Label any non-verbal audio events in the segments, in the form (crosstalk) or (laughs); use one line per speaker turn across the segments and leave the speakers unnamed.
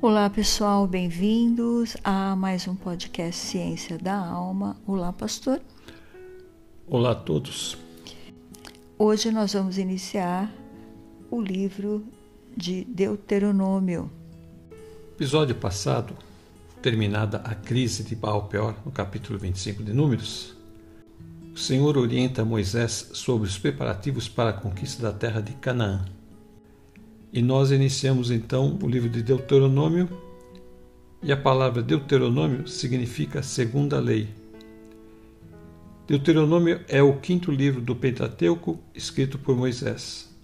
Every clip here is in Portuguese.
Olá pessoal, bem-vindos a mais um podcast Ciência da Alma. Olá, pastor.
Olá a todos.
Hoje nós vamos iniciar o livro de Deuteronômio.
Episódio passado, terminada a crise de Baal Peor, no capítulo 25 de Números, o Senhor orienta Moisés sobre os preparativos para a conquista da terra de Canaã. E nós iniciamos então o livro de Deuteronômio, e a palavra Deuteronômio significa segunda lei. Deuteronômio é o quinto livro do Pentateuco escrito por Moisés.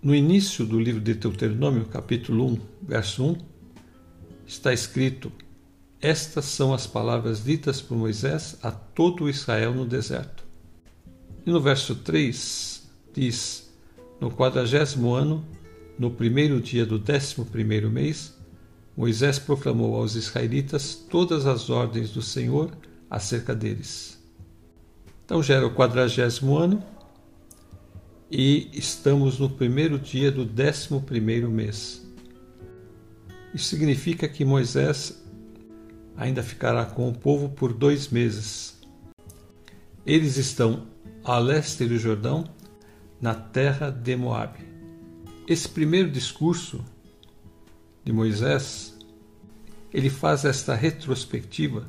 No início do livro de Deuteronômio, capítulo 1, verso 1, está escrito: Estas são as palavras ditas por Moisés a todo Israel no deserto. E no verso 3 diz: no quadragésimo ano, no primeiro dia do décimo primeiro mês, Moisés proclamou aos israelitas todas as ordens do Senhor acerca deles. Então já era o quadragésimo ano e estamos no primeiro dia do décimo primeiro mês. Isso significa que Moisés ainda ficará com o povo por dois meses. Eles estão a leste do Jordão na terra de Moabe. Esse primeiro discurso de Moisés, ele faz esta retrospectiva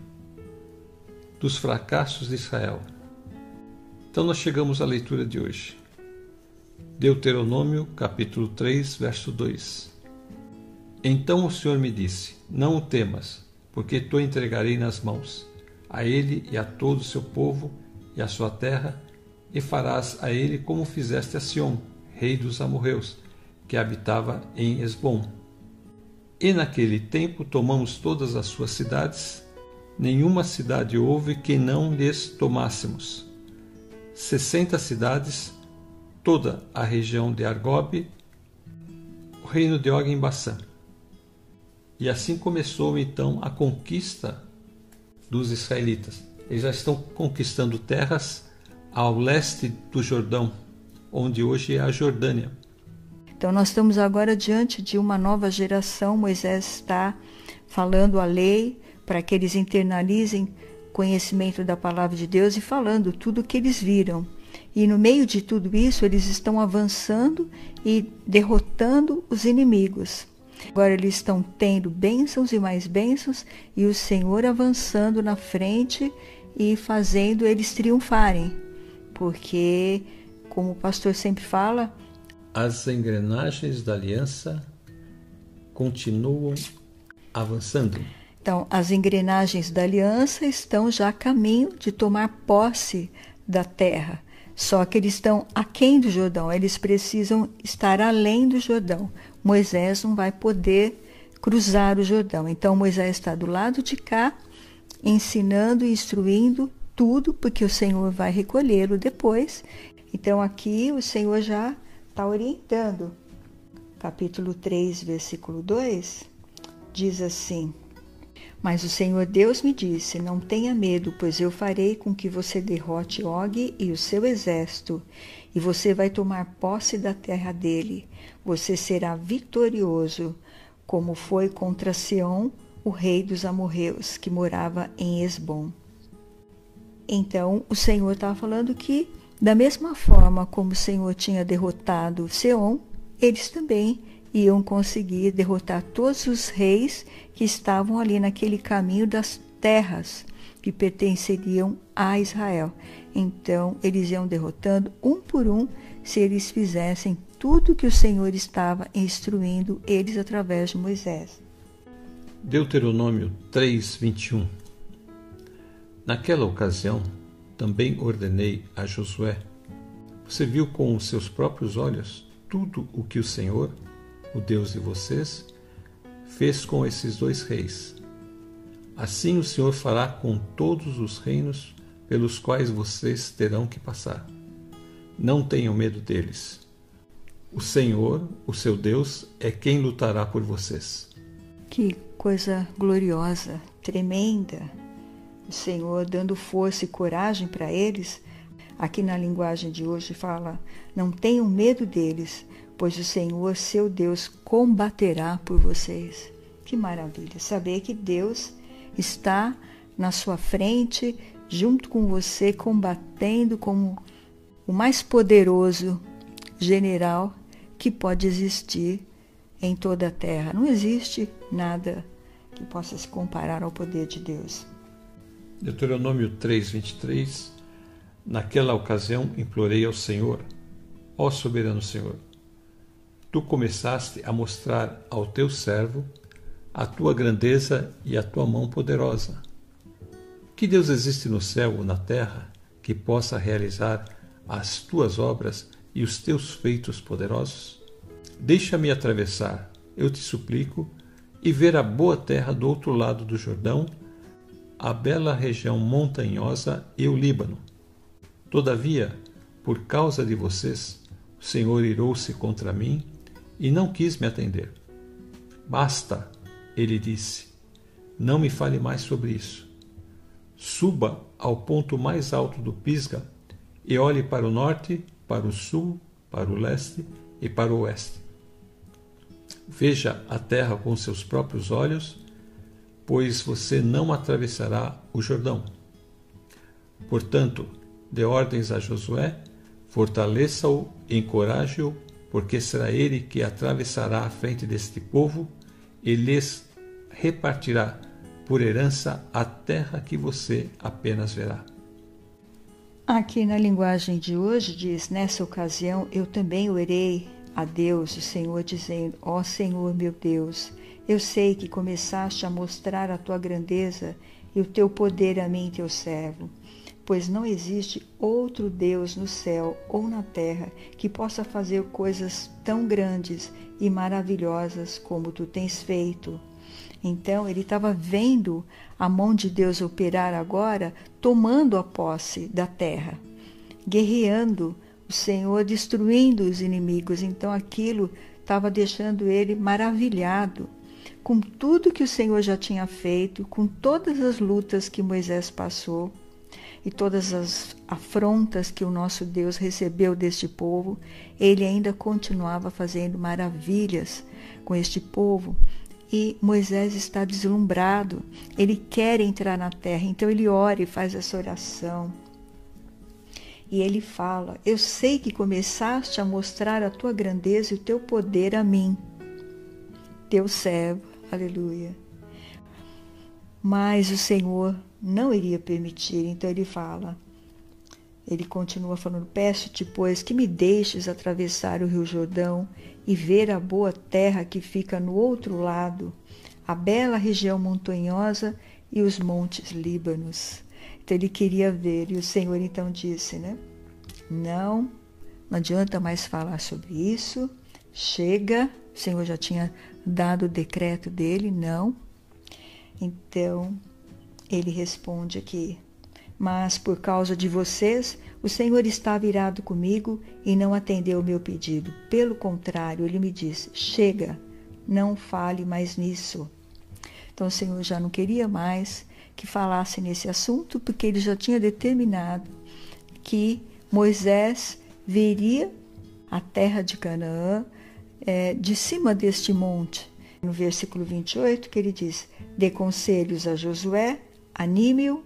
dos fracassos de Israel. Então nós chegamos à leitura de hoje. Deuteronômio, capítulo 3, verso 2. Então o Senhor me disse: Não o temas, porque tu entregarei nas mãos, a ele e a todo o seu povo e a sua terra, e farás a ele como fizeste a Sion, rei dos amorreus, que habitava em Esbom. E naquele tempo tomamos todas as suas cidades, nenhuma cidade houve que não lhes tomássemos. Sessenta cidades, toda a região de Argobe, o reino de Og em Bassã. E assim começou então a conquista dos israelitas. Eles já estão conquistando terras ao leste do Jordão, onde hoje é a Jordânia.
Então, nós estamos agora diante de uma nova geração. Moisés está falando a lei para que eles internalizem conhecimento da palavra de Deus e falando tudo o que eles viram. E no meio de tudo isso, eles estão avançando e derrotando os inimigos. Agora eles estão tendo bênçãos e mais bênçãos, e o Senhor avançando na frente e fazendo eles triunfarem porque, como o pastor sempre fala,
as engrenagens da aliança continuam avançando.
Então, as engrenagens da aliança estão já a caminho de tomar posse da terra. Só que eles estão aquém do Jordão, eles precisam estar além do Jordão. Moisés não vai poder cruzar o Jordão. Então, Moisés está do lado de cá, ensinando e instruindo tudo, porque o Senhor vai recolhê-lo depois. Então aqui o Senhor já está orientando. Capítulo 3, versículo 2 diz assim: Mas o Senhor Deus me disse: Não tenha medo, pois eu farei com que você derrote Og e o seu exército, e você vai tomar posse da terra dele. Você será vitorioso, como foi contra Sião, o rei dos amorreus, que morava em Esbom. Então o Senhor estava falando que, da mesma forma como o Senhor tinha derrotado Seom, eles também iam conseguir derrotar todos os reis que estavam ali naquele caminho das terras que pertenceriam a Israel. Então eles iam derrotando um por um se eles fizessem tudo que o Senhor estava instruindo eles através de Moisés.
Deuteronômio 3, 21 Naquela ocasião, também ordenei a Josué: Você viu com os seus próprios olhos tudo o que o Senhor, o Deus de vocês, fez com esses dois reis. Assim o Senhor fará com todos os reinos pelos quais vocês terão que passar. Não tenham medo deles. O Senhor, o seu Deus, é quem lutará por vocês.
Que coisa gloriosa, tremenda o Senhor dando força e coragem para eles. Aqui na linguagem de hoje fala: não tenham medo deles, pois o Senhor, seu Deus, combaterá por vocês. Que maravilha saber que Deus está na sua frente, junto com você, combatendo como o mais poderoso general que pode existir em toda a terra. Não existe nada que possa se comparar ao poder de Deus.
Deuteronômio 3, 23. Naquela ocasião implorei ao Senhor, ó soberano Senhor, tu começaste a mostrar ao teu servo a tua grandeza e a tua mão poderosa. Que Deus existe no céu ou na terra que possa realizar as tuas obras e os teus feitos poderosos? Deixa-me atravessar, eu te suplico, e ver a boa terra do outro lado do Jordão, a bela região montanhosa e o Líbano. Todavia, por causa de vocês, o Senhor irou-se contra mim e não quis me atender. Basta, ele disse, não me fale mais sobre isso. Suba ao ponto mais alto do Pisga e olhe para o norte, para o sul, para o leste e para o oeste. Veja a terra com seus próprios olhos, pois você não atravessará o Jordão. Portanto, dê ordens a Josué, fortaleça-o, encoraje-o, porque será ele que atravessará a frente deste povo e lhes repartirá por herança a terra que você apenas verá.
Aqui na linguagem de hoje diz: Nessa ocasião eu também orei a Deus, o Senhor, dizendo: Ó Senhor meu Deus, eu sei que começaste a mostrar a tua grandeza e o teu poder a mim, teu servo, pois não existe outro Deus no céu ou na terra que possa fazer coisas tão grandes e maravilhosas como tu tens feito. Então ele estava vendo a mão de Deus operar agora, tomando a posse da terra, guerreando o Senhor, destruindo os inimigos. Então aquilo estava deixando ele maravilhado com tudo que o Senhor já tinha feito, com todas as lutas que Moisés passou e todas as afrontas que o nosso Deus recebeu deste povo, ele ainda continuava fazendo maravilhas com este povo. E Moisés está deslumbrado, ele quer entrar na terra, então ele ora e faz essa oração. E ele fala: Eu sei que começaste a mostrar a tua grandeza e o teu poder a mim, teu servo, aleluia. Mas o Senhor não iria permitir, então ele fala: ele continua falando: Peço-te, pois, que me deixes atravessar o rio Jordão e ver a boa terra que fica no outro lado, a bela região montanhosa e os montes Líbanos. Então ele queria ver, e o Senhor então disse, né? Não, não adianta mais falar sobre isso, chega, o Senhor já tinha dado o decreto dele, não. Então ele responde aqui: mas por causa de vocês, o Senhor estava irado comigo e não atendeu o meu pedido. Pelo contrário, ele me disse: Chega, não fale mais nisso. Então o Senhor já não queria mais que falasse nesse assunto, porque ele já tinha determinado que Moisés veria a terra de Canaã é, de cima deste monte. No versículo 28, que ele diz: Dê conselhos a Josué, anime-o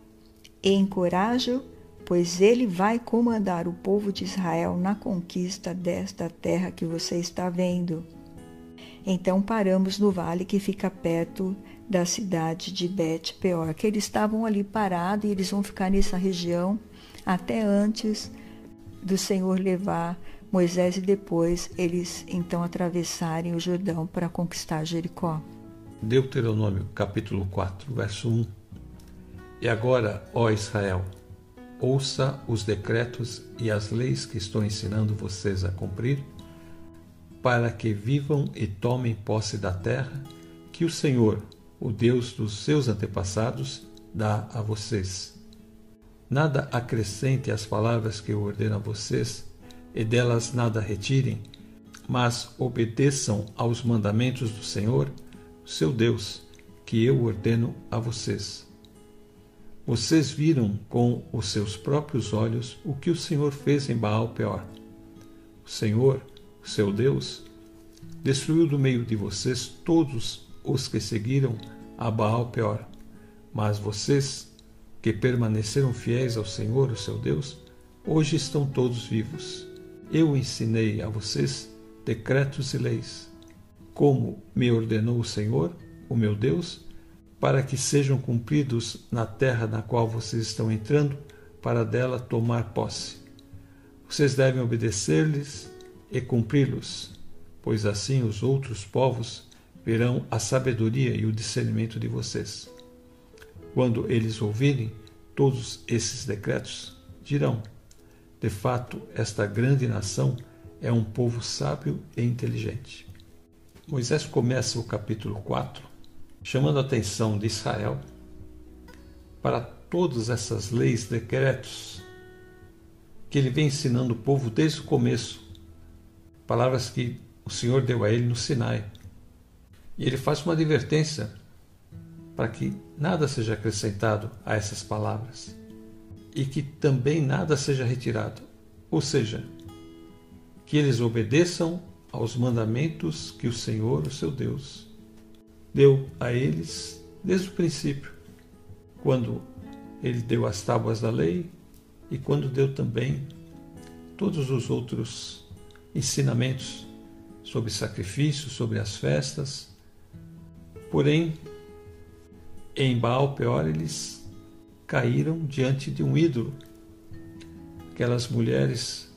e encoraje-o, pois ele vai comandar o povo de Israel na conquista desta terra que você está vendo. Então paramos no vale que fica perto da cidade de Bet Peor, que eles estavam ali parados e eles vão ficar nessa região até antes do Senhor levar Moisés e depois eles então atravessarem o Jordão para conquistar Jericó.
Deuteronômio capítulo 4, verso 1 e agora, ó Israel, ouça os decretos e as leis que estou ensinando vocês a cumprir, para que vivam e tomem posse da terra que o Senhor, o Deus dos seus antepassados, dá a vocês. Nada acrescente às palavras que eu ordeno a vocês, e delas nada retirem, mas obedeçam aos mandamentos do Senhor, seu Deus, que eu ordeno a vocês. Vocês viram com os seus próprios olhos o que o Senhor fez em Baal Peor. O Senhor, seu Deus, destruiu do meio de vocês todos os que seguiram a Baal Peor. Mas vocês, que permaneceram fiéis ao Senhor, o seu Deus, hoje estão todos vivos. Eu ensinei a vocês decretos e leis, como me ordenou o Senhor, o meu Deus, para que sejam cumpridos na terra na qual vocês estão entrando, para dela tomar posse. Vocês devem obedecer-lhes e cumpri-los, pois assim os outros povos verão a sabedoria e o discernimento de vocês. Quando eles ouvirem todos esses decretos, dirão: De fato, esta grande nação é um povo sábio e inteligente. Moisés começa o capítulo 4 chamando a atenção de Israel para todas essas leis, decretos que ele vem ensinando o povo desde o começo, palavras que o Senhor deu a ele no Sinai. E ele faz uma advertência para que nada seja acrescentado a essas palavras e que também nada seja retirado, ou seja, que eles obedeçam aos mandamentos que o Senhor, o seu Deus, deu a eles desde o princípio, quando ele deu as tábuas da lei e quando deu também todos os outros ensinamentos sobre sacrifício, sobre as festas. Porém, em Baal Peor eles caíram diante de um ídolo. Aquelas mulheres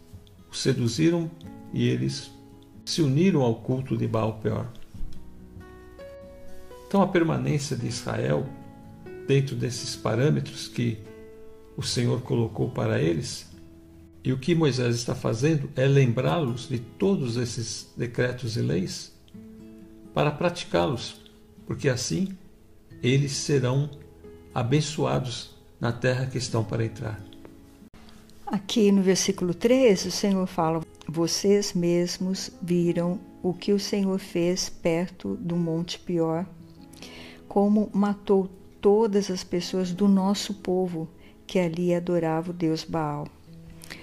o seduziram e eles se uniram ao culto de Baal Peor. Então a permanência de Israel dentro desses parâmetros que o Senhor colocou para eles, e o que Moisés está fazendo é lembrá-los de todos esses decretos e leis para praticá-los, porque assim eles serão abençoados na terra que estão para entrar.
Aqui no versículo 13, o Senhor fala: Vocês mesmos viram o que o Senhor fez perto do Monte Pior como matou todas as pessoas do nosso povo que ali adorava o Deus Baal.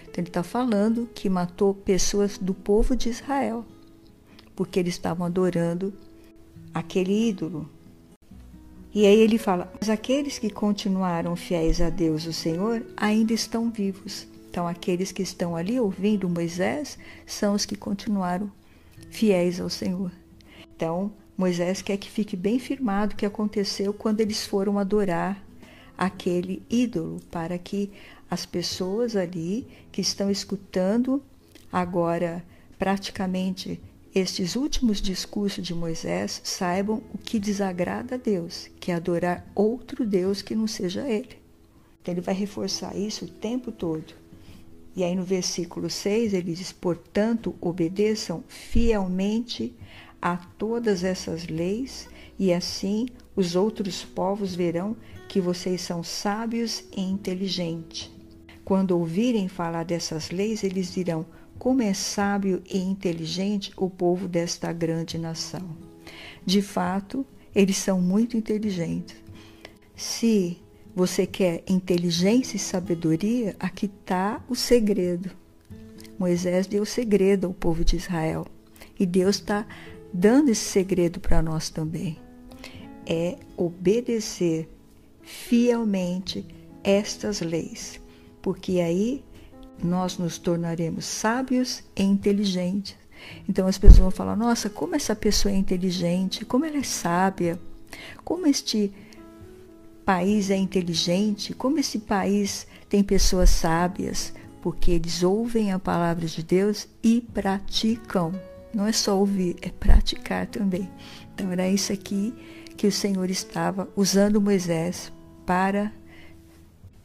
Então ele está falando que matou pessoas do povo de Israel, porque eles estavam adorando aquele ídolo. E aí ele fala: Mas aqueles que continuaram fiéis a Deus, o Senhor, ainda estão vivos. Então, aqueles que estão ali ouvindo Moisés são os que continuaram fiéis ao Senhor. Então, Moisés quer que fique bem firmado o que aconteceu quando eles foram adorar aquele ídolo, para que as pessoas ali que estão escutando agora praticamente estes últimos discursos de Moisés saibam o que desagrada a Deus, que é adorar outro Deus que não seja ele. Então ele vai reforçar isso o tempo todo. E aí no versículo 6 ele diz: Portanto, obedeçam fielmente a todas essas leis, e assim os outros povos verão que vocês são sábios e inteligentes. Quando ouvirem falar dessas leis, eles dirão: Como é sábio e inteligente o povo desta grande nação. De fato, eles são muito inteligentes. Se você quer inteligência e sabedoria, aqui está o segredo. Moisés deu o segredo ao povo de Israel. E Deus está dando esse segredo para nós também. É obedecer fielmente estas leis, porque aí nós nos tornaremos sábios e inteligentes. Então as pessoas vão falar: nossa, como essa pessoa é inteligente, como ela é sábia, como este país é inteligente, como esse país tem pessoas sábias, porque eles ouvem a palavra de Deus e praticam. Não é só ouvir, é praticar também. Então era isso aqui que o Senhor estava usando Moisés para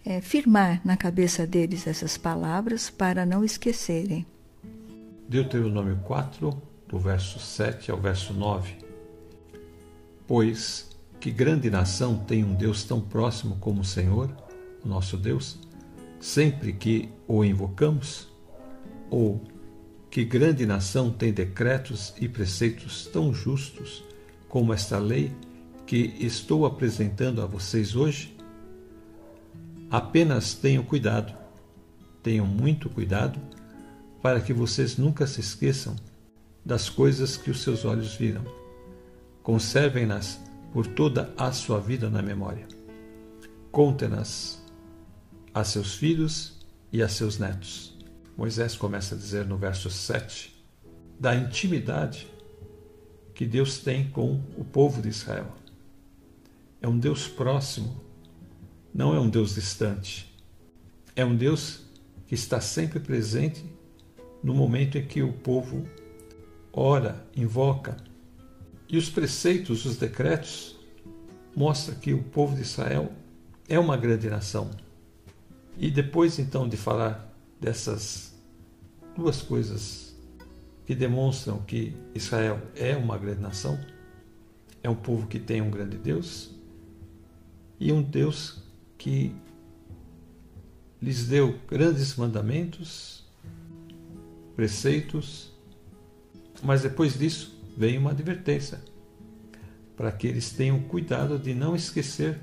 é, firmar na cabeça deles essas palavras para não esquecerem.
Deuteronômio 4, do verso 7 ao verso 9. Pois que grande nação tem um Deus tão próximo como o Senhor, o nosso Deus, sempre que o invocamos? Ou que grande nação tem decretos e preceitos tão justos como esta lei que estou apresentando a vocês hoje? Apenas tenham cuidado, tenham muito cuidado, para que vocês nunca se esqueçam das coisas que os seus olhos viram. Conservem-nas por toda a sua vida na memória. Conte-nas a seus filhos e a seus netos. Moisés começa a dizer no verso 7 da intimidade que Deus tem com o povo de Israel. É um Deus próximo, não é um Deus distante. É um Deus que está sempre presente no momento em que o povo ora, invoca. E os preceitos, os decretos, mostram que o povo de Israel é uma grande nação. E depois então de falar dessas duas coisas que demonstram que Israel é uma grande nação, é um povo que tem um grande Deus e um Deus que lhes deu grandes mandamentos, preceitos, mas depois disso vem uma advertência para que eles tenham cuidado de não esquecer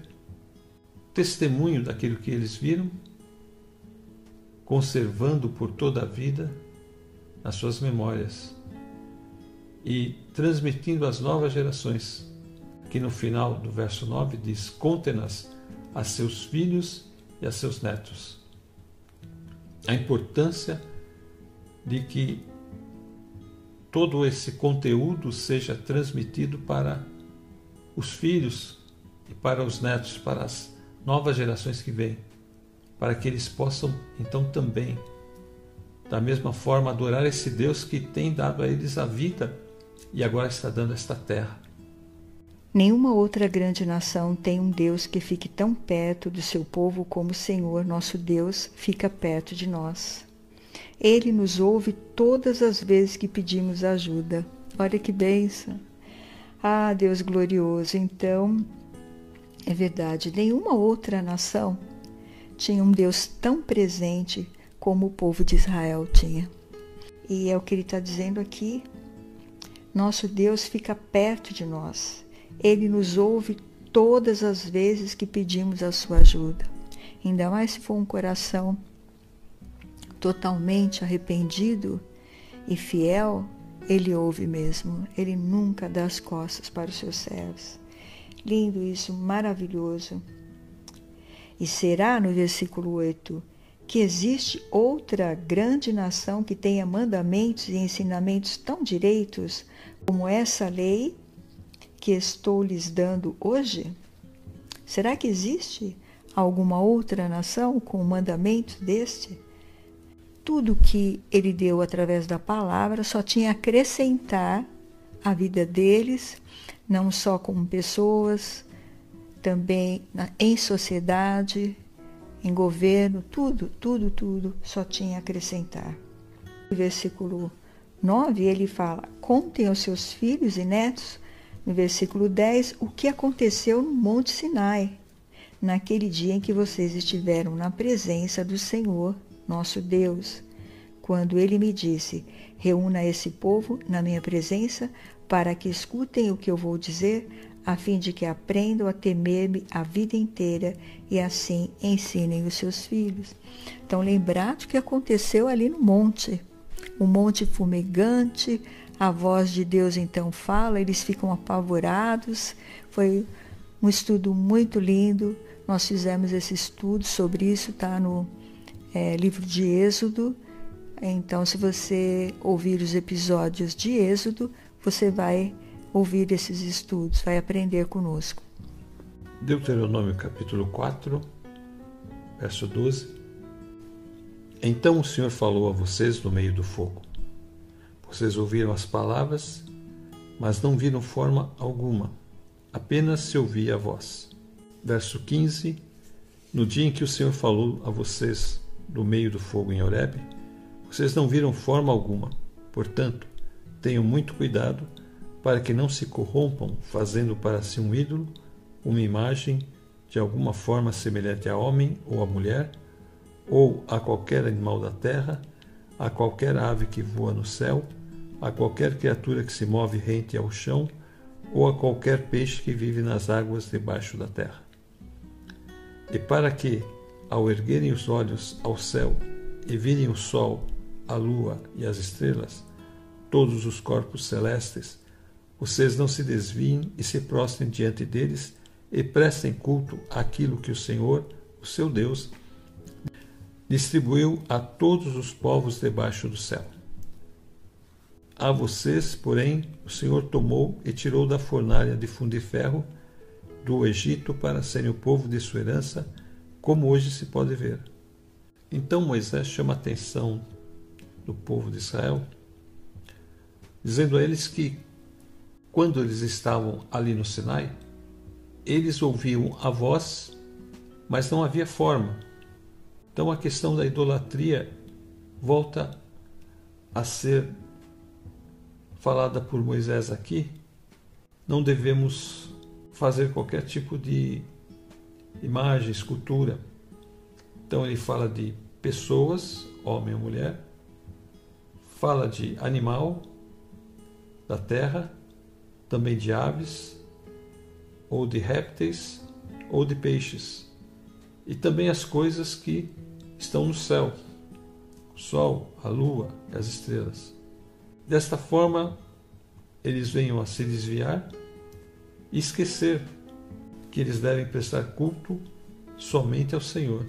testemunho daquilo que eles viram, conservando por toda a vida as suas memórias e transmitindo às novas gerações, que no final do verso 9 diz: Conte-nas a seus filhos e a seus netos a importância de que todo esse conteúdo seja transmitido para os filhos e para os netos, para as novas gerações que vêm, para que eles possam então também, da mesma forma, adorar esse Deus que tem dado a eles a vida e agora está dando esta terra.
Nenhuma outra grande nação tem um Deus que fique tão perto do seu povo como o Senhor, nosso Deus, fica perto de nós. Ele nos ouve todas as vezes que pedimos ajuda. Olha que bênção! Ah, Deus glorioso! Então, é verdade, nenhuma outra nação tinha um Deus tão presente como o povo de Israel tinha. E é o que ele está dizendo aqui. Nosso Deus fica perto de nós. Ele nos ouve todas as vezes que pedimos a sua ajuda. Ainda mais se for um coração totalmente arrependido e fiel, ele ouve mesmo. Ele nunca dá as costas para os seus servos. Lindo isso, maravilhoso. E será no versículo 8 que existe outra grande nação que tenha mandamentos e ensinamentos tão direitos como essa lei que estou lhes dando hoje? Será que existe alguma outra nação com um mandamento deste? Tudo que ele deu através da palavra só tinha acrescentar a vida deles, não só como pessoas, também em sociedade, em governo, tudo, tudo, tudo só tinha acrescentar. No versículo 9 ele fala: Contem aos seus filhos e netos no versículo 10, o que aconteceu no Monte Sinai, naquele dia em que vocês estiveram na presença do Senhor, nosso Deus, quando ele me disse: Reúna esse povo na minha presença para que escutem o que eu vou dizer, a fim de que aprendam a temer-me a vida inteira e assim ensinem os seus filhos. Então, lembrar do que aconteceu ali no monte, o monte fumegante, a voz de Deus então fala, eles ficam apavorados. Foi um estudo muito lindo. Nós fizemos esse estudo sobre isso, está no é, livro de Êxodo. Então, se você ouvir os episódios de Êxodo, você vai ouvir esses estudos, vai aprender conosco.
Deuteronômio capítulo 4, verso 12. Então o Senhor falou a vocês no meio do fogo. Vocês ouviram as palavras, mas não viram forma alguma, apenas se ouvia a voz. Verso 15: No dia em que o Senhor falou a vocês do meio do fogo em Horebe, vocês não viram forma alguma. Portanto, tenham muito cuidado para que não se corrompam fazendo para si um ídolo, uma imagem de alguma forma semelhante a homem ou a mulher, ou a qualquer animal da terra, a qualquer ave que voa no céu, a qualquer criatura que se move rente ao chão ou a qualquer peixe que vive nas águas debaixo da terra. E para que, ao erguerem os olhos ao céu e virem o sol, a lua e as estrelas, todos os corpos celestes, vocês não se desviem e se prostrem diante deles e prestem culto àquilo que o Senhor, o seu Deus, distribuiu a todos os povos debaixo do céu. A vocês, porém, o Senhor tomou e tirou da fornalha de fundir ferro do Egito para serem o povo de sua herança, como hoje se pode ver. Então Moisés chama a atenção do povo de Israel, dizendo a eles que, quando eles estavam ali no Sinai, eles ouviam a voz, mas não havia forma. Então a questão da idolatria volta a ser falada por Moisés aqui. Não devemos fazer qualquer tipo de imagem, escultura. Então ele fala de pessoas, homem ou mulher, fala de animal da terra, também de aves, ou de répteis, ou de peixes, e também as coisas que estão no céu, o sol, a lua e as estrelas. Desta forma, eles venham a se desviar e esquecer que eles devem prestar culto somente ao Senhor.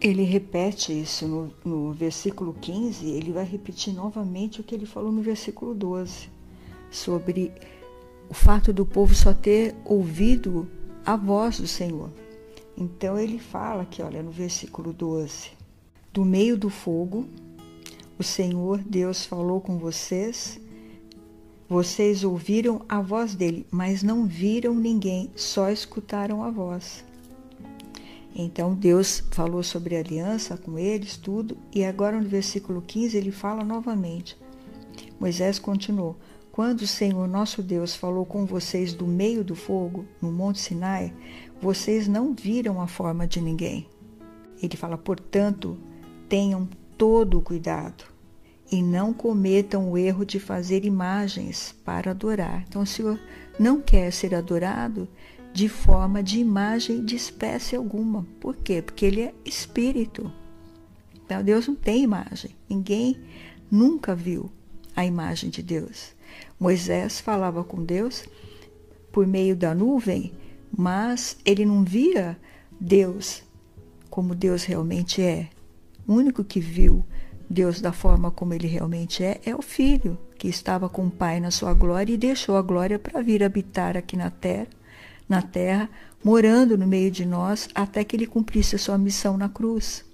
Ele repete isso no, no, versículo 15, ele vai repetir novamente o que ele falou no versículo 12, sobre o fato do povo só ter ouvido a voz do Senhor. Então ele fala aqui, olha, no versículo 12: Do meio do fogo, o Senhor Deus falou com vocês vocês ouviram a voz dele, mas não viram ninguém, só escutaram a voz. Então Deus falou sobre aliança com eles, tudo, e agora no versículo 15 ele fala novamente. Moisés continuou: Quando o Senhor nosso Deus falou com vocês do meio do fogo, no Monte Sinai, vocês não viram a forma de ninguém. Ele fala: portanto, tenham todo o cuidado e não cometam o erro de fazer imagens para adorar. Então, o Senhor não quer ser adorado de forma de imagem de espécie alguma. Por quê? Porque Ele é espírito. Então, Deus não tem imagem. Ninguém nunca viu a imagem de Deus. Moisés falava com Deus por meio da nuvem, mas ele não via Deus como Deus realmente é. O único que viu Deus da forma como ele realmente é, é o Filho, que estava com o Pai na sua glória e deixou a glória para vir habitar aqui na terra, na terra, morando no meio de nós até que ele cumprisse a sua missão na cruz.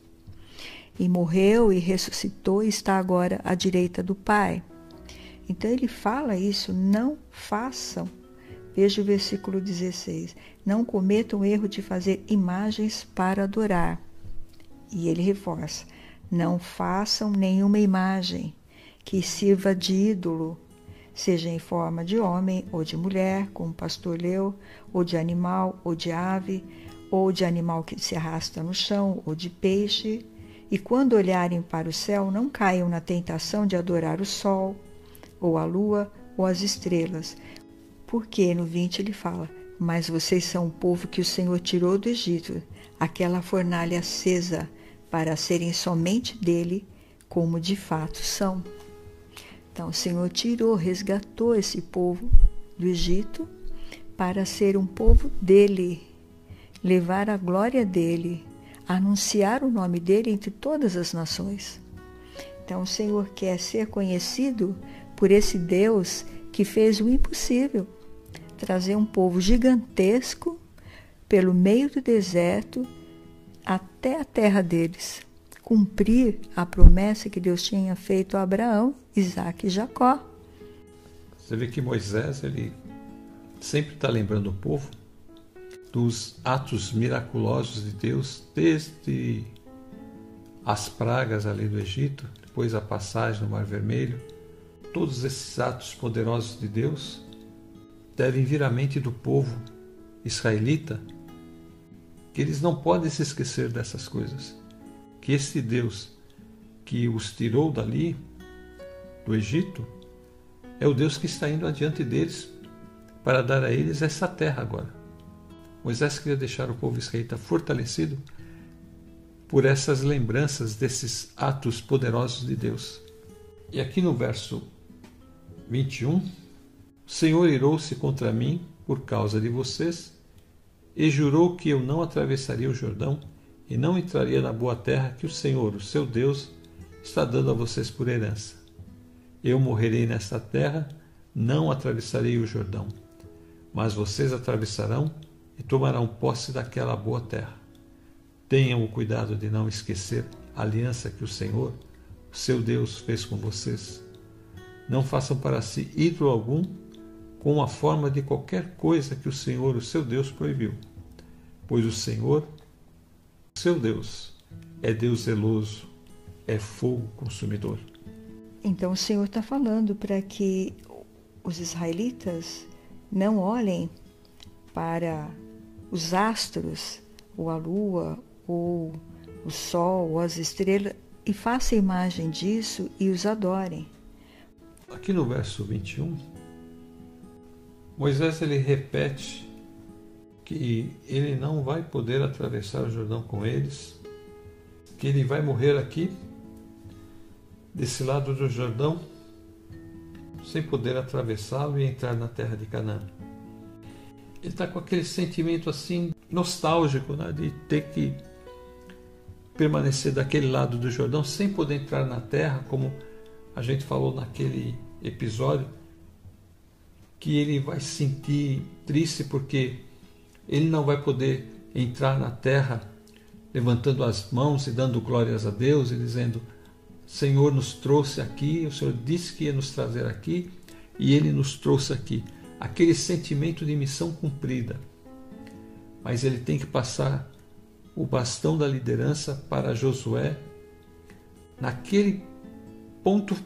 E morreu e ressuscitou e está agora à direita do Pai. Então ele fala isso, não façam. Veja o versículo 16. Não cometam o erro de fazer imagens para adorar. E ele reforça: não façam nenhuma imagem que sirva de ídolo, seja em forma de homem ou de mulher, como pastor leu, ou de animal ou de ave, ou de animal que se arrasta no chão, ou de peixe. E quando olharem para o céu, não caiam na tentação de adorar o sol, ou a lua, ou as estrelas. Porque no 20 ele fala: Mas vocês são o povo que o Senhor tirou do Egito, aquela fornalha acesa para serem somente dele, como de fato são. Então o Senhor tirou, resgatou esse povo do Egito para ser um povo dele, levar a glória dele, anunciar o nome dele entre todas as nações. Então o Senhor quer ser conhecido por esse Deus que fez o impossível trazer um povo gigantesco pelo meio do deserto até a terra deles, cumprir a promessa que Deus tinha feito a Abraão, Isaac e Jacó.
Você vê que Moisés ele sempre está lembrando o povo dos atos miraculosos de Deus, desde as pragas ali do Egito, depois a passagem no Mar Vermelho. Todos esses atos poderosos de Deus devem vir à mente do povo israelita que eles não podem se esquecer dessas coisas. Que esse Deus que os tirou dali, do Egito, é o Deus que está indo adiante deles para dar a eles essa terra agora. Moisés queria deixar o povo israelita fortalecido por essas lembranças desses atos poderosos de Deus. E aqui no verso 21, o Senhor irou-se contra mim por causa de vocês e jurou que eu não atravessaria o Jordão e não entraria na boa terra que o Senhor, o seu Deus, está dando a vocês por herança. Eu morrerei nesta terra, não atravessarei o Jordão, mas vocês atravessarão e tomarão posse daquela boa terra. Tenham o cuidado de não esquecer a aliança que o Senhor, o seu Deus, fez com vocês. Não façam para si ídolo algum com a forma de qualquer coisa que o Senhor, o seu Deus, proibiu. Pois o Senhor, seu Deus, é Deus zeloso, é fogo consumidor.
Então o Senhor está falando para que os israelitas não olhem para os astros, ou a lua, ou o sol, ou as estrelas, e façam imagem disso e os adorem.
Aqui no verso 21, Moisés ele repete que ele não vai poder atravessar o Jordão com eles, que ele vai morrer aqui, desse lado do Jordão, sem poder atravessá-lo e entrar na terra de Canaã. Ele está com aquele sentimento assim nostálgico né, de ter que permanecer daquele lado do Jordão sem poder entrar na terra, como a gente falou naquele episódio, que ele vai se sentir triste porque ele não vai poder entrar na terra levantando as mãos e dando glórias a Deus e dizendo: Senhor nos trouxe aqui, o Senhor disse que ia nos trazer aqui e ele nos trouxe aqui. Aquele sentimento de missão cumprida. Mas ele tem que passar o bastão da liderança para Josué naquele ponto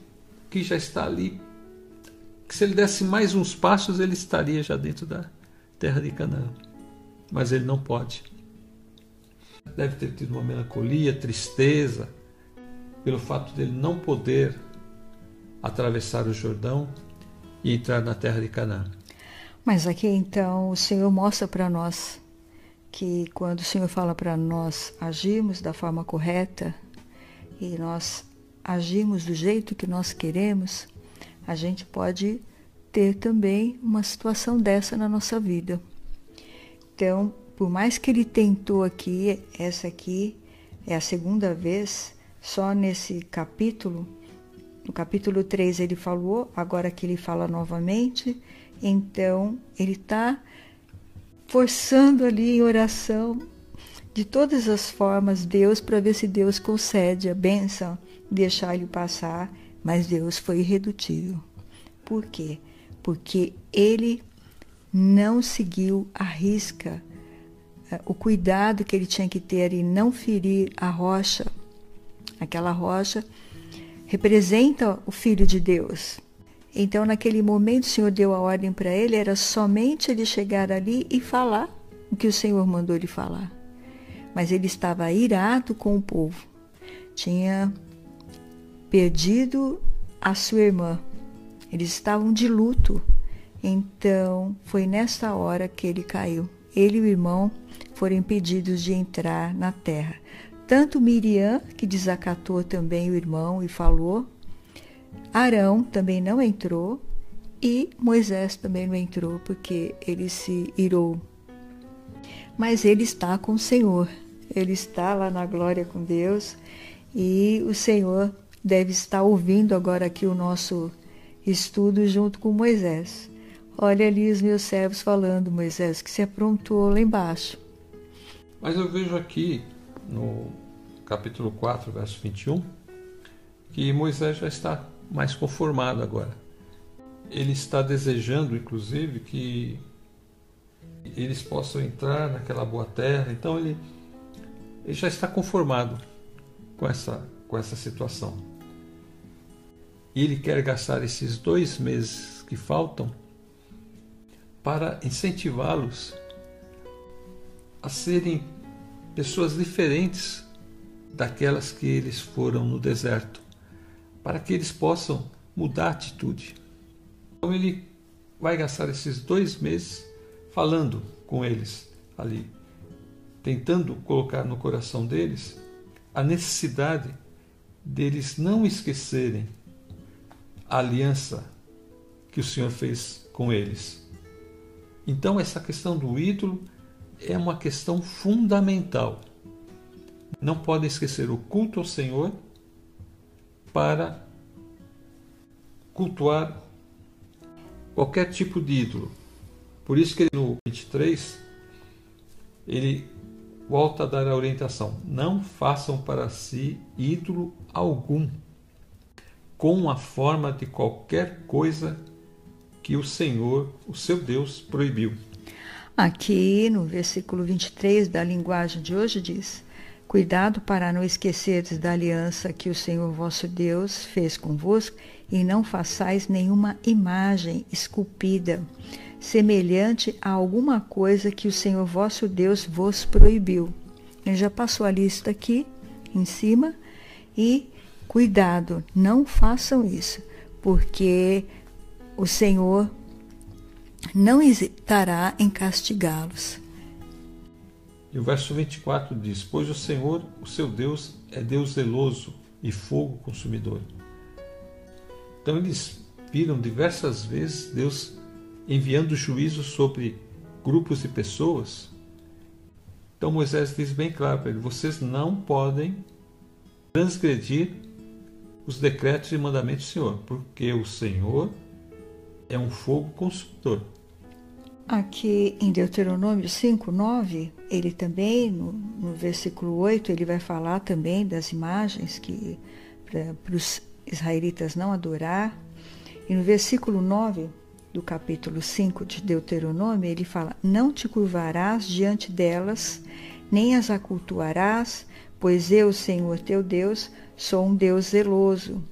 que já está ali. Que se ele desse mais uns passos, ele estaria já dentro da terra de Canaã mas ele não pode. Deve ter tido uma melancolia, tristeza, pelo fato dele não poder atravessar o Jordão e entrar na terra de Canaã.
Mas aqui então o Senhor mostra para nós que quando o Senhor fala para nós agirmos da forma correta e nós agirmos do jeito que nós queremos, a gente pode ter também uma situação dessa na nossa vida. Então, por mais que ele tentou aqui, essa aqui é a segunda vez, só nesse capítulo, no capítulo 3 ele falou, agora que ele fala novamente, então ele está forçando ali em oração de todas as formas Deus para ver se Deus concede a bênção, deixar ele passar, mas Deus foi irredutível. Por quê? Porque ele não seguiu a risca eh, o cuidado que ele tinha que ter em não ferir a rocha. Aquela rocha representa o Filho de Deus. Então, naquele momento, o Senhor deu a ordem para ele, era somente ele chegar ali e falar o que o Senhor mandou ele falar. Mas ele estava irado com o povo. Tinha perdido a sua irmã. Eles estavam de luto então foi nessa hora que ele caiu. Ele e o irmão foram impedidos de entrar na terra. Tanto Miriam, que desacatou também o irmão e falou, Arão também não entrou e Moisés também não entrou porque ele se irou. Mas ele está com o Senhor, ele está lá na glória com Deus e o Senhor deve estar ouvindo agora aqui o nosso estudo junto com Moisés. Olha ali os meus servos falando, Moisés, que se aprontou lá embaixo.
Mas eu vejo aqui no capítulo 4, verso 21, que Moisés já está mais conformado agora. Ele está desejando, inclusive, que eles possam entrar naquela boa terra. Então ele, ele já está conformado com essa, com essa situação. E ele quer gastar esses dois meses que faltam para incentivá-los a serem pessoas diferentes daquelas que eles foram no deserto, para que eles possam mudar a atitude. Então ele vai gastar esses dois meses falando com eles ali, tentando colocar no coração deles a necessidade deles não esquecerem a aliança que o Senhor fez com eles. Então, essa questão do ídolo é uma questão fundamental. Não podem esquecer o culto ao Senhor para cultuar qualquer tipo de ídolo. Por isso que no 23 ele volta a dar a orientação: não façam para si ídolo algum, com a forma de qualquer coisa que o Senhor, o seu Deus, proibiu.
Aqui no versículo 23 da linguagem de hoje diz: Cuidado para não esqueceres da aliança que o Senhor vosso Deus fez convosco e não façais nenhuma imagem esculpida, semelhante a alguma coisa que o Senhor vosso Deus vos proibiu. Ele já passou a lista aqui em cima e cuidado, não façam isso, porque o Senhor não hesitará em castigá-los.
E o verso 24 diz: Pois o Senhor, o seu Deus, é Deus zeloso e fogo consumidor. Então eles viram diversas vezes Deus enviando juízo sobre grupos de pessoas. Então Moisés diz bem claro para ele: vocês não podem transgredir os decretos e mandamentos do Senhor, porque o Senhor é um fogo consumidor.
Aqui em Deuteronômio 5, 9, ele também, no, no versículo 8, ele vai falar também das imagens que para os israelitas não adorar. E no versículo 9 do capítulo 5 de Deuteronômio, ele fala: Não te curvarás diante delas, nem as acultuarás, pois eu, Senhor teu Deus, sou um Deus zeloso,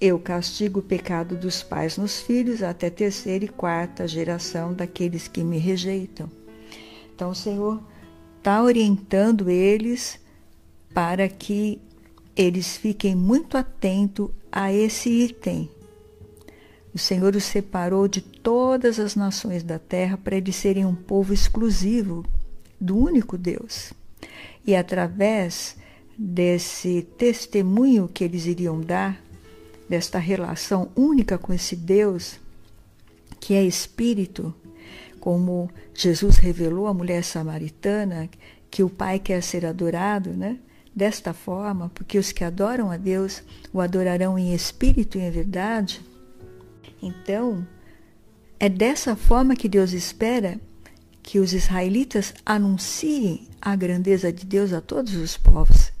eu castigo o pecado dos pais nos filhos até terceira e quarta geração daqueles que me rejeitam. Então, o Senhor está orientando eles para que eles fiquem muito atentos a esse item. O Senhor os separou de todas as nações da terra para eles serem um povo exclusivo do único Deus. E através desse testemunho que eles iriam dar, desta relação única com esse Deus, que é Espírito, como Jesus revelou à mulher samaritana, que o Pai quer ser adorado, né? Desta forma, porque os que adoram a Deus o adorarão em espírito e em verdade. Então, é dessa forma que Deus espera que os israelitas anunciem a grandeza de Deus a todos os povos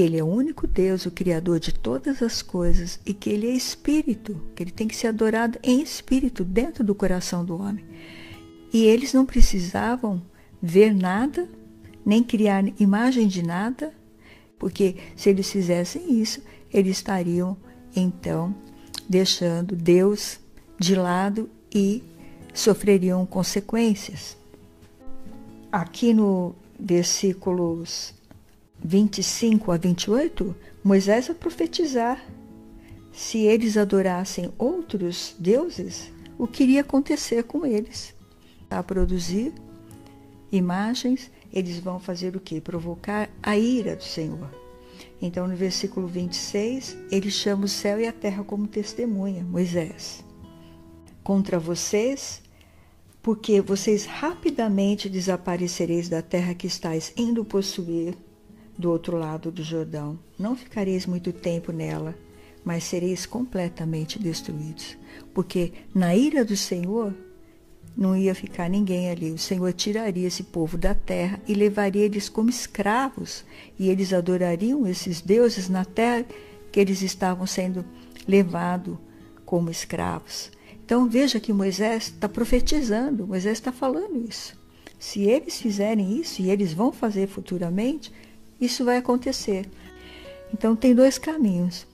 que ele é o único Deus, o Criador de todas as coisas, e que ele é espírito, que ele tem que ser adorado em espírito, dentro do coração do homem. E eles não precisavam ver nada, nem criar imagem de nada, porque se eles fizessem isso, eles estariam então deixando Deus de lado e sofreriam consequências. Aqui no versículos 25 a 28, Moisés vai profetizar. Se eles adorassem outros deuses, o que iria acontecer com eles? A produzir imagens, eles vão fazer o que? Provocar a ira do Senhor. Então, no versículo 26, ele chama o céu e a terra como testemunha, Moisés. Contra vocês, porque vocês rapidamente desaparecereis da terra que estáis indo possuir do outro lado do Jordão. Não ficareis muito tempo nela, mas sereis completamente destruídos. Porque na ira do Senhor não ia ficar ninguém ali. O Senhor tiraria esse povo da terra e levaria eles como escravos, e eles adorariam esses deuses na terra que eles estavam sendo levados como escravos. Então veja que Moisés está profetizando, Moisés está falando isso. Se eles fizerem isso, e eles vão fazer futuramente, isso vai acontecer. Então tem dois caminhos.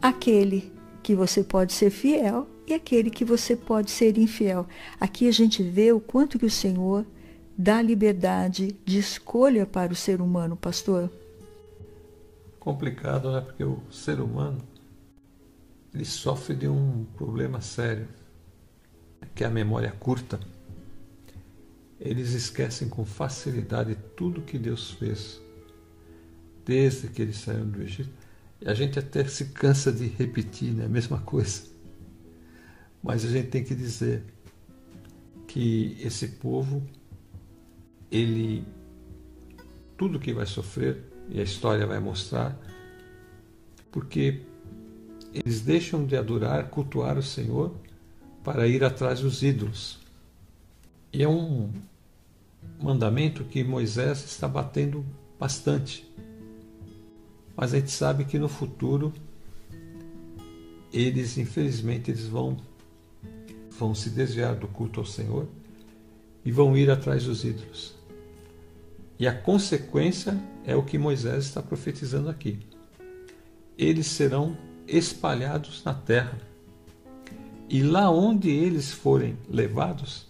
Aquele que você pode ser fiel e aquele que você pode ser infiel. Aqui a gente vê o quanto que o Senhor dá liberdade de escolha para o ser humano, pastor.
Complicado, né? Porque o ser humano ele sofre de um problema sério, que é a memória curta eles esquecem com facilidade tudo que Deus fez desde que eles saíram do Egito. A gente até se cansa de repetir né? a mesma coisa. Mas a gente tem que dizer que esse povo, ele tudo que vai sofrer e a história vai mostrar, porque eles deixam de adorar, cultuar o Senhor para ir atrás dos ídolos. E é um mandamento que Moisés está batendo bastante. Mas a gente sabe que no futuro eles, infelizmente, eles vão vão se desviar do culto ao Senhor e vão ir atrás dos ídolos. E a consequência é o que Moisés está profetizando aqui. Eles serão espalhados na terra. E lá onde eles forem levados,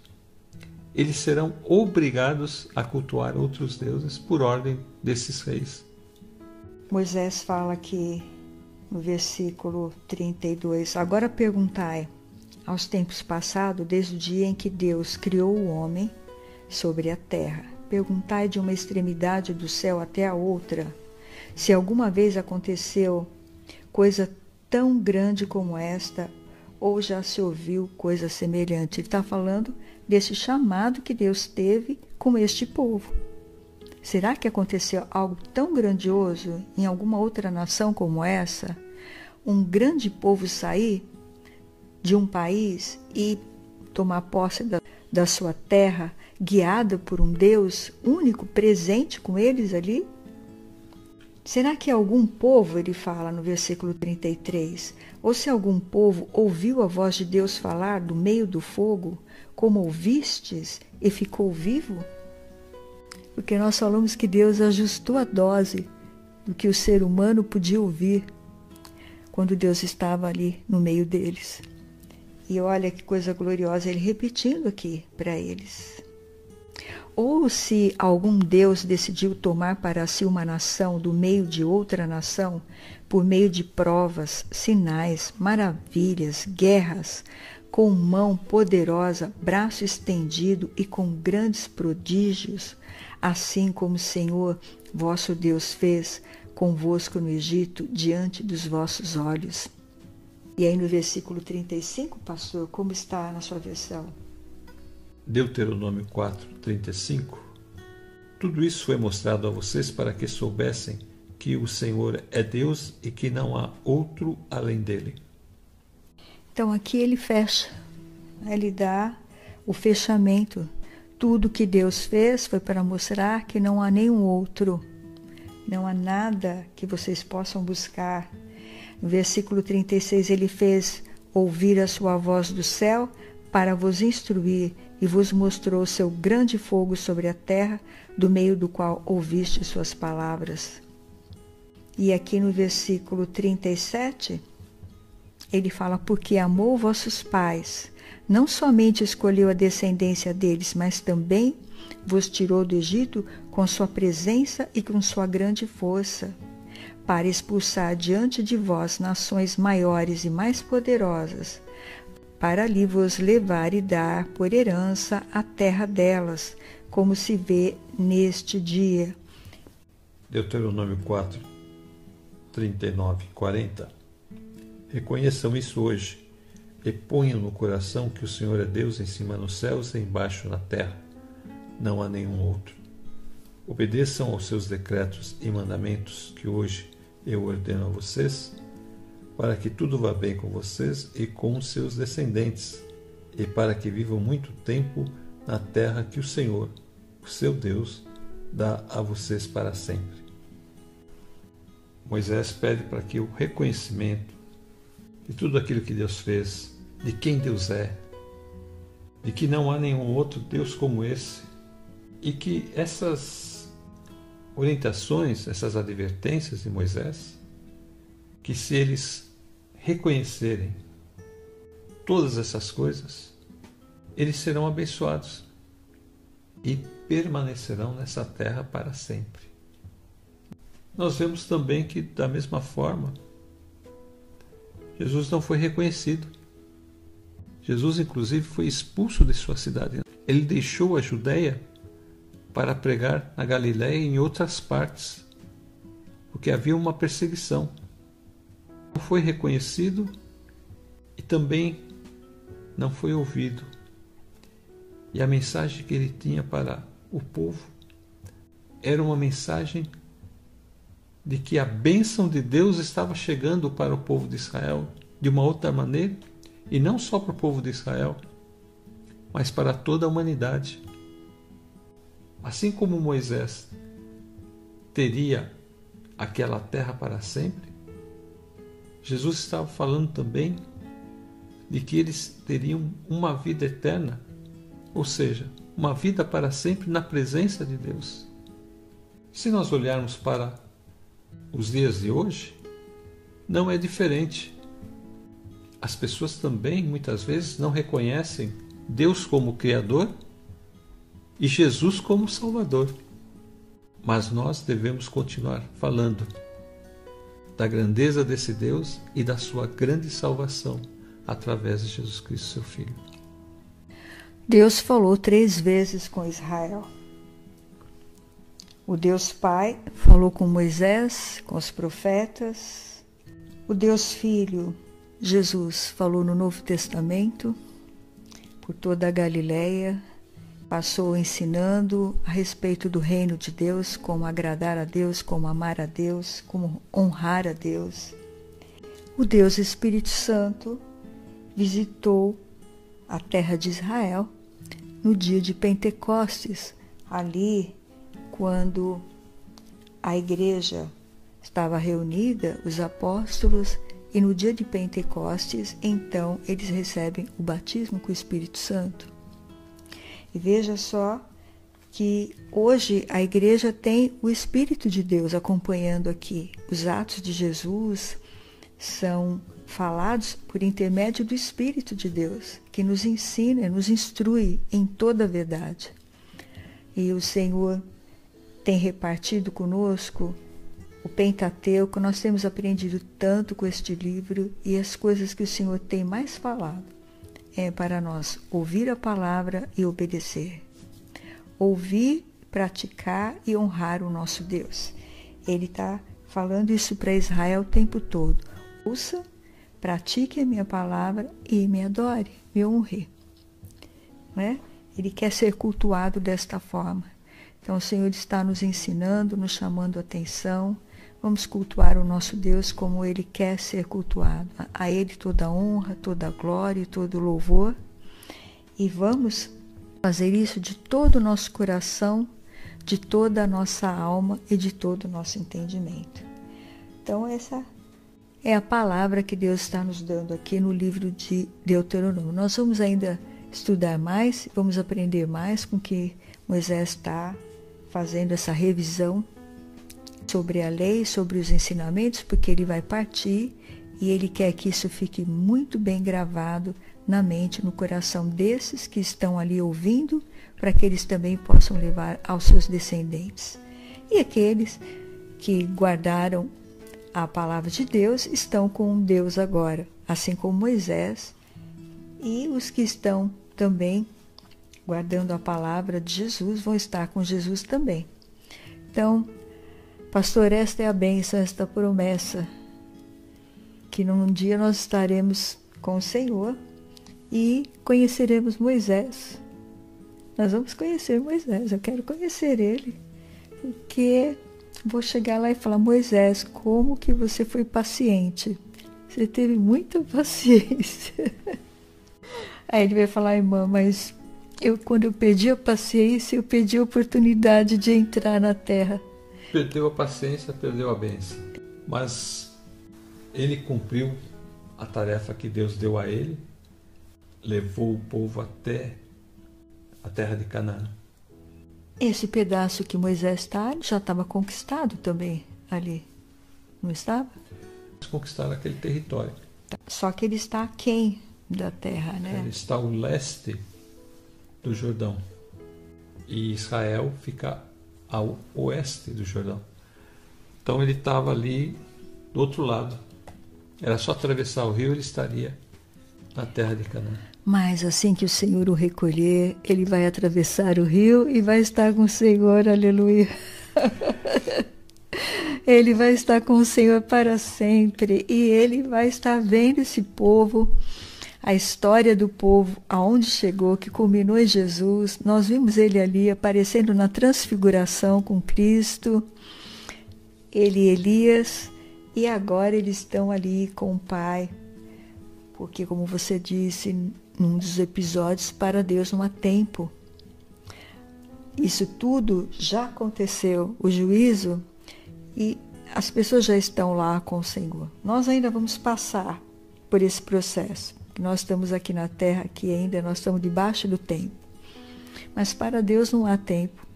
eles serão obrigados a cultuar outros deuses por ordem desses reis.
Moisés fala aqui no versículo 32: Agora perguntai, aos tempos passados, desde o dia em que Deus criou o homem sobre a terra, perguntai de uma extremidade do céu até a outra, se alguma vez aconteceu coisa tão grande como esta, ou já se ouviu coisa semelhante. Ele está falando desse chamado que Deus teve com este povo. Será que aconteceu algo tão grandioso em alguma outra nação como essa? Um grande povo sair de um país e tomar posse da, da sua terra, guiado por um Deus único, presente com eles ali? Será que algum povo, ele fala no versículo 33, ou se algum povo ouviu a voz de Deus falar do meio do fogo, como ouvistes e ficou vivo? Porque nós falamos que Deus ajustou a dose do que o ser humano podia ouvir quando Deus estava ali no meio deles. E olha que coisa gloriosa ele repetindo aqui para eles. Ou se algum Deus decidiu tomar para si uma nação do meio de outra nação, por meio de provas, sinais, maravilhas, guerras, com mão poderosa, braço estendido e com grandes prodígios, assim como o Senhor vosso Deus fez convosco no Egito, diante dos vossos olhos. E aí no versículo 35, pastor, como está na sua versão?
Deuteronômio 4, 35. Tudo isso foi mostrado a vocês para que soubessem que o Senhor é Deus e que não há outro além dele.
Então aqui ele fecha, ele dá o fechamento. Tudo que Deus fez foi para mostrar que não há nenhum outro, não há nada que vocês possam buscar. No versículo 36 ele fez ouvir a sua voz do céu para vos instruir e vos mostrou seu grande fogo sobre a terra, do meio do qual ouviste suas palavras. E aqui no versículo 37, ele fala: Porque amou vossos pais, não somente escolheu a descendência deles, mas também vos tirou do Egito com sua presença e com sua grande força, para expulsar diante de vós nações maiores e mais poderosas para ali vos levar e dar por herança a terra delas, como se vê neste dia.
Deuteronômio 4, 39 e 40. Reconheçam isso hoje e ponham no coração que o Senhor é Deus em cima nos céus e embaixo na terra. Não há nenhum outro. Obedeçam aos seus decretos e mandamentos que hoje eu ordeno a vocês para que tudo vá bem com vocês e com seus descendentes, e para que vivam muito tempo na terra que o Senhor, o seu Deus, dá a vocês para sempre. Moisés pede para que o reconhecimento de tudo aquilo que Deus fez, de quem Deus é, de que não há nenhum outro Deus como esse, e que essas orientações, essas advertências de Moisés, que se eles reconhecerem todas essas coisas, eles serão abençoados e permanecerão nessa terra para sempre. Nós vemos também que, da mesma forma, Jesus não foi reconhecido. Jesus, inclusive, foi expulso de sua cidade. Ele deixou a Judéia para pregar na Galiléia e em outras partes, porque havia uma perseguição foi reconhecido e também não foi ouvido. E a mensagem que ele tinha para o povo era uma mensagem de que a bênção de Deus estava chegando para o povo de Israel de uma outra maneira, e não só para o povo de Israel, mas para toda a humanidade. Assim como Moisés teria aquela terra para sempre, Jesus estava falando também de que eles teriam uma vida eterna, ou seja, uma vida para sempre na presença de Deus. Se nós olharmos para os dias de hoje, não é diferente. As pessoas também muitas vezes não reconhecem Deus como Criador e Jesus como Salvador. Mas nós devemos continuar falando da grandeza desse Deus e da sua grande salvação através de Jesus Cristo, seu Filho.
Deus falou três vezes com Israel. O Deus Pai falou com Moisés, com os profetas. O Deus Filho, Jesus, falou no Novo Testamento, por toda a Galileia, passou ensinando a respeito do reino de Deus, como agradar a Deus, como amar a Deus, como honrar a Deus. O Deus Espírito Santo visitou a terra de Israel no dia de Pentecostes, ali quando a igreja estava reunida, os apóstolos, e no dia de Pentecostes, então eles recebem o batismo com o Espírito Santo. E veja só que hoje a igreja tem o Espírito de Deus acompanhando aqui. Os atos de Jesus são falados por intermédio do Espírito de Deus, que nos ensina, nos instrui em toda a verdade. E o Senhor tem repartido conosco o Pentateuco, nós temos aprendido tanto com este livro e as coisas que o Senhor tem mais falado é para nós ouvir a palavra e obedecer. Ouvir, praticar e honrar o nosso Deus. Ele está falando isso para Israel o tempo todo. Ouça, pratique a minha palavra e me adore, me honre. Né? Ele quer ser cultuado desta forma. Então, o Senhor está nos ensinando, nos chamando a atenção. Vamos cultuar o nosso Deus como Ele quer ser cultuado. A Ele toda a honra, toda a glória e todo o louvor. E vamos fazer isso de todo o nosso coração, de toda a nossa alma e de todo o nosso entendimento. Então, essa é a palavra que Deus está nos dando aqui no livro de Deuteronômio. Nós vamos ainda estudar mais, vamos aprender mais com que Moisés está fazendo essa revisão sobre a lei, sobre os ensinamentos, porque ele vai partir e ele quer que isso fique muito bem gravado na mente, no coração desses que estão ali ouvindo, para que eles também possam levar aos seus descendentes. E aqueles que guardaram a palavra de Deus estão com Deus agora, assim como Moisés, e os que estão também guardando a palavra de Jesus, vão estar com Jesus também. Então, pastor, esta é a bênção, esta promessa, que num dia nós estaremos com o Senhor e conheceremos Moisés. Nós vamos conhecer Moisés, eu quero conhecer ele, porque vou chegar lá e falar: Moisés, como que você foi paciente? Você teve muita (laughs) paciência. Aí ele vai falar, irmã, mas eu, quando eu perdi a paciência, eu perdi a oportunidade de entrar na terra.
Perdeu a paciência, perdeu a bênção. Mas ele cumpriu a tarefa que Deus deu a ele, levou o povo até a terra de Canaã.
Esse pedaço que Moisés está já estava conquistado também ali, não estava?
Eles conquistaram aquele território.
Só que ele está aquém da terra, né?
Ele está ao leste do Jordão. E Israel fica ao oeste do Jordão. Então ele estava ali do outro lado. Era só atravessar o rio, ele estaria na terra de Canaã.
Mas assim que o Senhor o recolher, ele vai atravessar o rio e vai estar com o Senhor, aleluia. (laughs) ele vai estar com o Senhor para sempre e ele vai estar vendo esse povo a história do povo, aonde chegou, que culminou em Jesus. Nós vimos ele ali aparecendo na transfiguração com Cristo, ele e Elias, e agora eles estão ali com o Pai. Porque, como você disse num dos episódios, para Deus não há tempo. Isso tudo já aconteceu, o juízo, e as pessoas já estão lá com o Senhor. Nós ainda vamos passar por esse processo. Nós estamos aqui na terra, que ainda nós estamos debaixo do tempo. Mas para Deus não há tempo.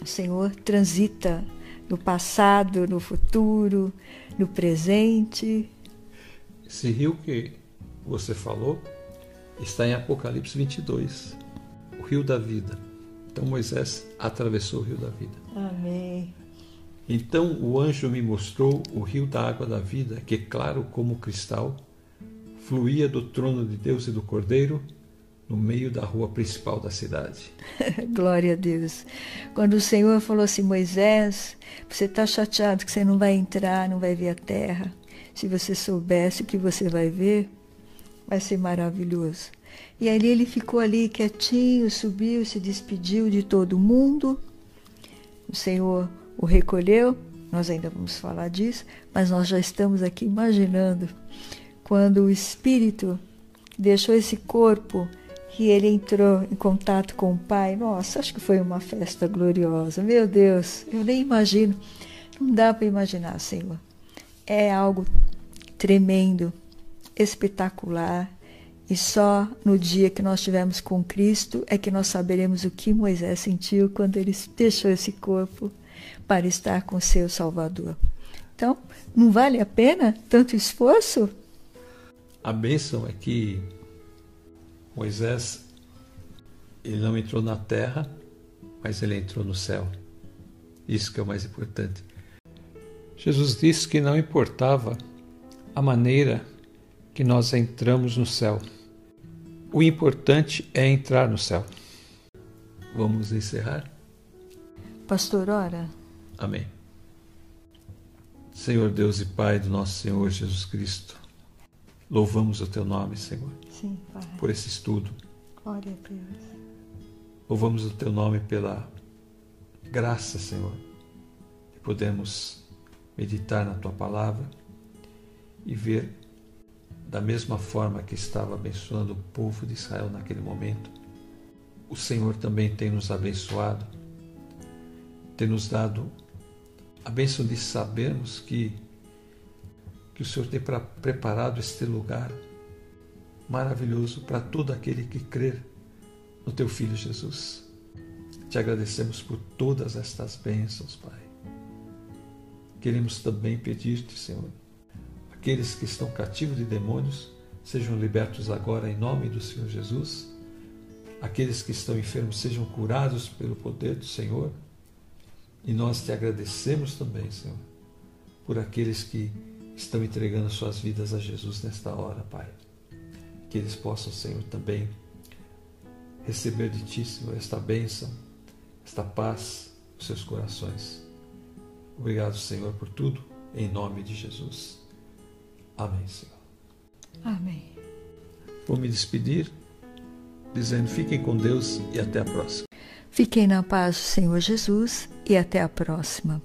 O Senhor transita no passado, no futuro, no presente.
Esse rio que você falou está em Apocalipse 22, o rio da vida. Então Moisés atravessou o rio da vida.
Amém.
Então o anjo me mostrou o rio da água da vida, que claro como cristal, fluía do trono de Deus e do Cordeiro no meio da rua principal da cidade. (laughs)
Glória a Deus. Quando o Senhor falou assim, Moisés, você está chateado que você não vai entrar, não vai ver a terra. Se você soubesse o que você vai ver, vai ser maravilhoso. E ali ele ficou ali quietinho, subiu, se despediu de todo mundo. O Senhor o recolheu, nós ainda vamos falar disso, mas nós já estamos aqui imaginando quando o espírito deixou esse corpo que ele entrou em contato com o Pai. Nossa, acho que foi uma festa gloriosa. Meu Deus, eu nem imagino. Não dá para imaginar, Senhor. É algo tremendo, espetacular. E só no dia que nós estivermos com Cristo é que nós saberemos o que Moisés sentiu quando ele deixou esse corpo para estar com seu Salvador. Então, não vale a pena tanto esforço?
A bênção é que Moisés ele não entrou na terra, mas ele entrou no céu. Isso que é o mais importante. Jesus disse que não importava a maneira que nós entramos no céu. O importante é entrar no céu. Vamos encerrar?
Pastor, ora.
Amém. Senhor Deus e Pai do nosso Senhor Jesus Cristo, louvamos o Teu nome, Senhor,
Sim, Pai.
por esse estudo.
Glória a Deus.
Louvamos o Teu nome pela graça, Senhor, de podermos meditar na Tua palavra e ver da mesma forma que estava abençoando o povo de Israel naquele momento, o Senhor também tem nos abençoado, tem nos dado a bênção de sabermos que, que o Senhor tem pra, preparado este lugar maravilhoso para todo aquele que crer no Teu Filho Jesus. Te agradecemos por todas estas bênçãos, Pai. Queremos também pedir-te, Senhor, aqueles que estão cativos de demônios sejam libertos agora em nome do Senhor Jesus. Aqueles que estão enfermos sejam curados pelo poder do Senhor e nós te agradecemos também, Senhor, por aqueles que estão entregando suas vidas a Jesus nesta hora, Pai. Que eles possam, Senhor, também receber de Ti, Senhor, esta bênção, esta paz nos seus corações. Obrigado, Senhor, por tudo, em nome de Jesus. Amém, Senhor.
Amém.
Vou me despedir dizendo: fiquem com Deus e até a próxima.
Fiquem na paz do Senhor Jesus e até a próxima.